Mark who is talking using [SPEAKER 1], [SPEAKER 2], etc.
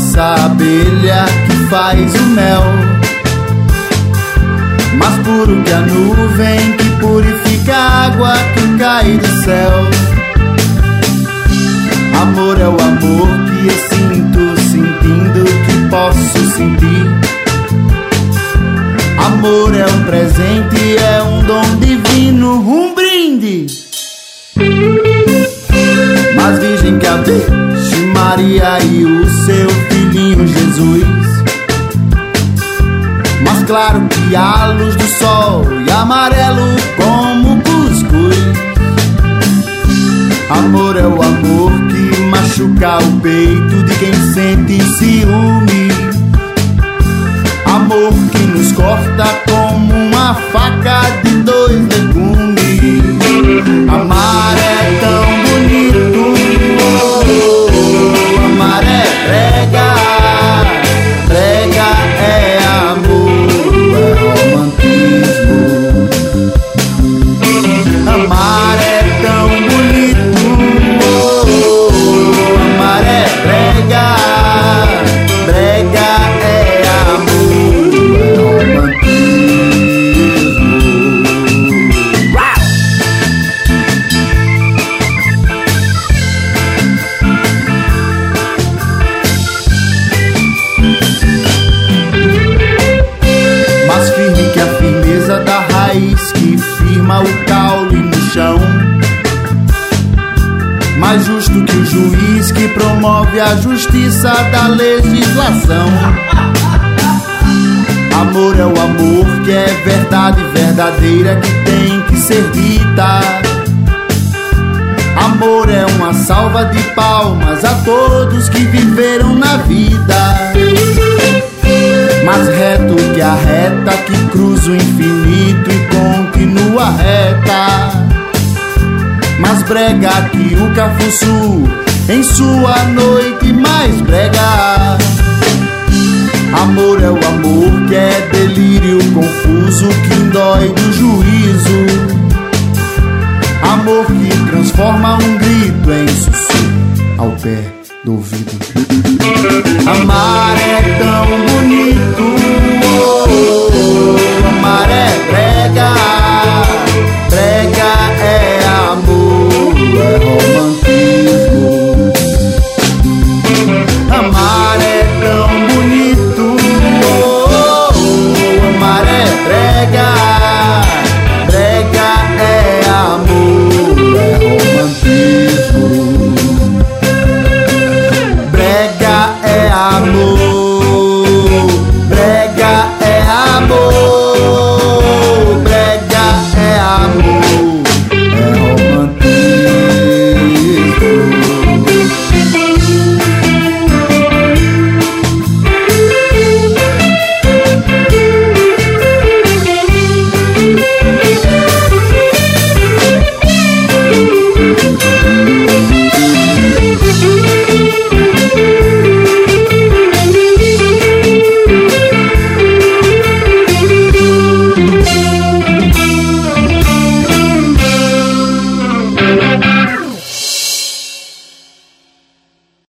[SPEAKER 1] nossa abelha que faz o mel. Mais puro que a nuvem que purifica a água que cai do céu. Amor é o amor que eu sinto, sentindo que posso sentir. Amor é um presente, é um dom divino, um brinde. Mas virgem que a Maria e o seu filhinho Jesus. Mas claro que a luz do sol e amarelo como cuscuz. Amor é o amor que machuca o peito de quem sente ciúme. Amor que nos corta como uma faca de dois legumes. Amar é Mais justo que o juiz que promove a justiça da legislação. Amor é o amor que é verdade verdadeira que tem que ser dita. Amor é uma salva de palmas a todos que viveram na vida. Mais reto que a reta que cruza o infinito e continua reta. Mais brega que o Cafuçu em sua noite mais brega. Amor é o amor que é delírio confuso que dói do juízo. Amor que transforma um grito em sussurro ao pé do ouvido. Amar é